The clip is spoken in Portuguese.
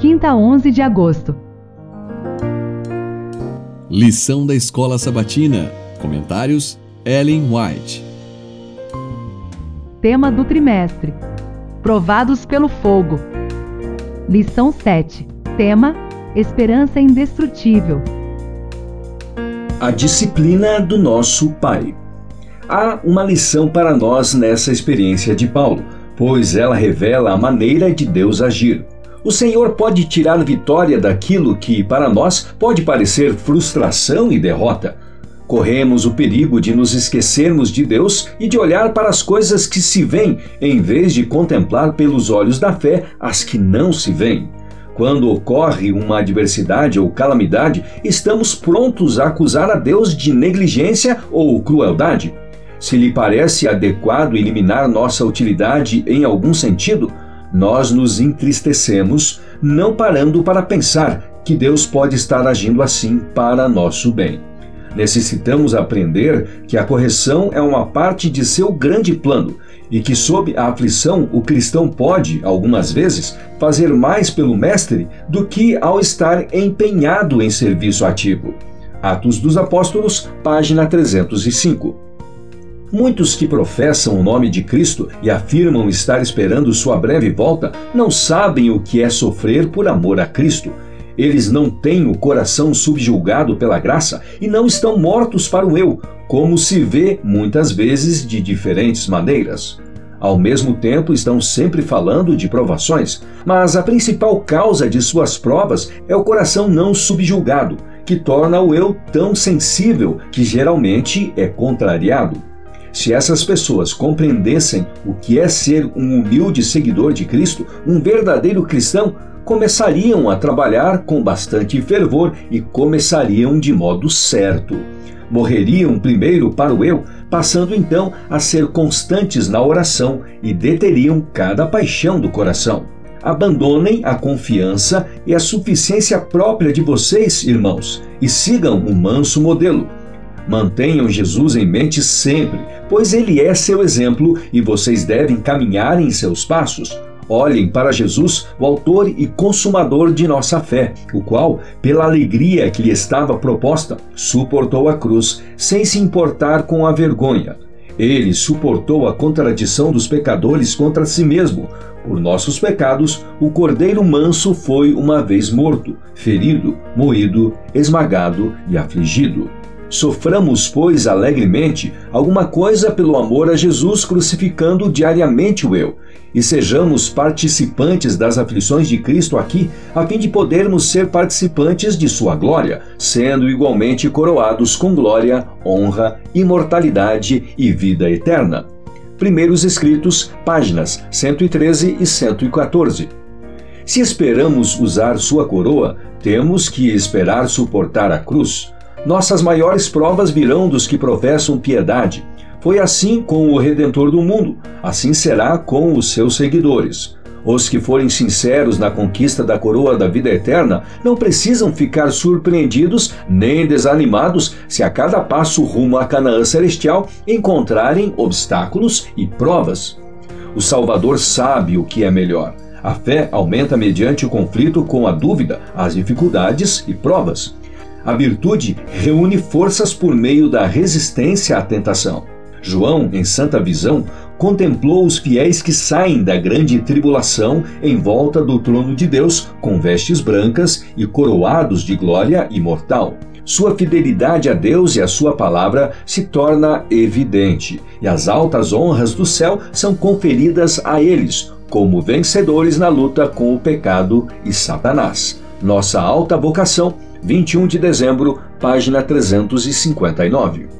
quinta 11 de agosto. Lição da Escola Sabatina. Comentários: Ellen White. Tema do trimestre: Provados pelo fogo. Lição 7. Tema: Esperança indestrutível. A disciplina do nosso Pai. Há uma lição para nós nessa experiência de Paulo, pois ela revela a maneira de Deus agir. O Senhor pode tirar vitória daquilo que, para nós, pode parecer frustração e derrota. Corremos o perigo de nos esquecermos de Deus e de olhar para as coisas que se veem, em vez de contemplar pelos olhos da fé as que não se veem. Quando ocorre uma adversidade ou calamidade, estamos prontos a acusar a Deus de negligência ou crueldade. Se lhe parece adequado eliminar nossa utilidade em algum sentido, nós nos entristecemos, não parando para pensar que Deus pode estar agindo assim para nosso bem. Necessitamos aprender que a correção é uma parte de seu grande plano e que, sob a aflição, o cristão pode, algumas vezes, fazer mais pelo Mestre do que ao estar empenhado em serviço ativo. Atos dos Apóstolos, página 305. Muitos que professam o nome de Cristo e afirmam estar esperando sua breve volta não sabem o que é sofrer por amor a Cristo. Eles não têm o coração subjulgado pela graça e não estão mortos para o eu, como se vê muitas vezes de diferentes maneiras. Ao mesmo tempo, estão sempre falando de provações, mas a principal causa de suas provas é o coração não subjulgado, que torna o eu tão sensível que geralmente é contrariado. Se essas pessoas compreendessem o que é ser um humilde seguidor de Cristo, um verdadeiro cristão, começariam a trabalhar com bastante fervor e começariam de modo certo. Morreriam primeiro para o eu, passando então a ser constantes na oração e deteriam cada paixão do coração. Abandonem a confiança e a suficiência própria de vocês, irmãos, e sigam o manso modelo Mantenham Jesus em mente sempre, pois ele é seu exemplo e vocês devem caminhar em seus passos. Olhem para Jesus, o Autor e Consumador de nossa fé, o qual, pela alegria que lhe estava proposta, suportou a cruz, sem se importar com a vergonha. Ele suportou a contradição dos pecadores contra si mesmo. Por nossos pecados, o Cordeiro Manso foi uma vez morto, ferido, moído, esmagado e afligido. Soframos, pois, alegremente alguma coisa pelo amor a Jesus, crucificando diariamente o eu, e sejamos participantes das aflições de Cristo aqui, a fim de podermos ser participantes de sua glória, sendo igualmente coroados com glória, honra, imortalidade e vida eterna. Primeiros Escritos, páginas 113 e 114. Se esperamos usar sua coroa, temos que esperar suportar a cruz. Nossas maiores provas virão dos que professam piedade. Foi assim com o Redentor do mundo, assim será com os seus seguidores. Os que forem sinceros na conquista da coroa da vida eterna não precisam ficar surpreendidos nem desanimados se a cada passo rumo à Canaã celestial encontrarem obstáculos e provas. O Salvador sabe o que é melhor. A fé aumenta mediante o conflito com a dúvida, as dificuldades e provas. A virtude reúne forças por meio da resistência à tentação. João, em santa visão, contemplou os fiéis que saem da grande tribulação em volta do trono de Deus com vestes brancas e coroados de glória imortal. Sua fidelidade a Deus e a sua palavra se torna evidente, e as altas honras do céu são conferidas a eles, como vencedores na luta com o pecado e Satanás. Nossa alta vocação 21 de dezembro, página 359.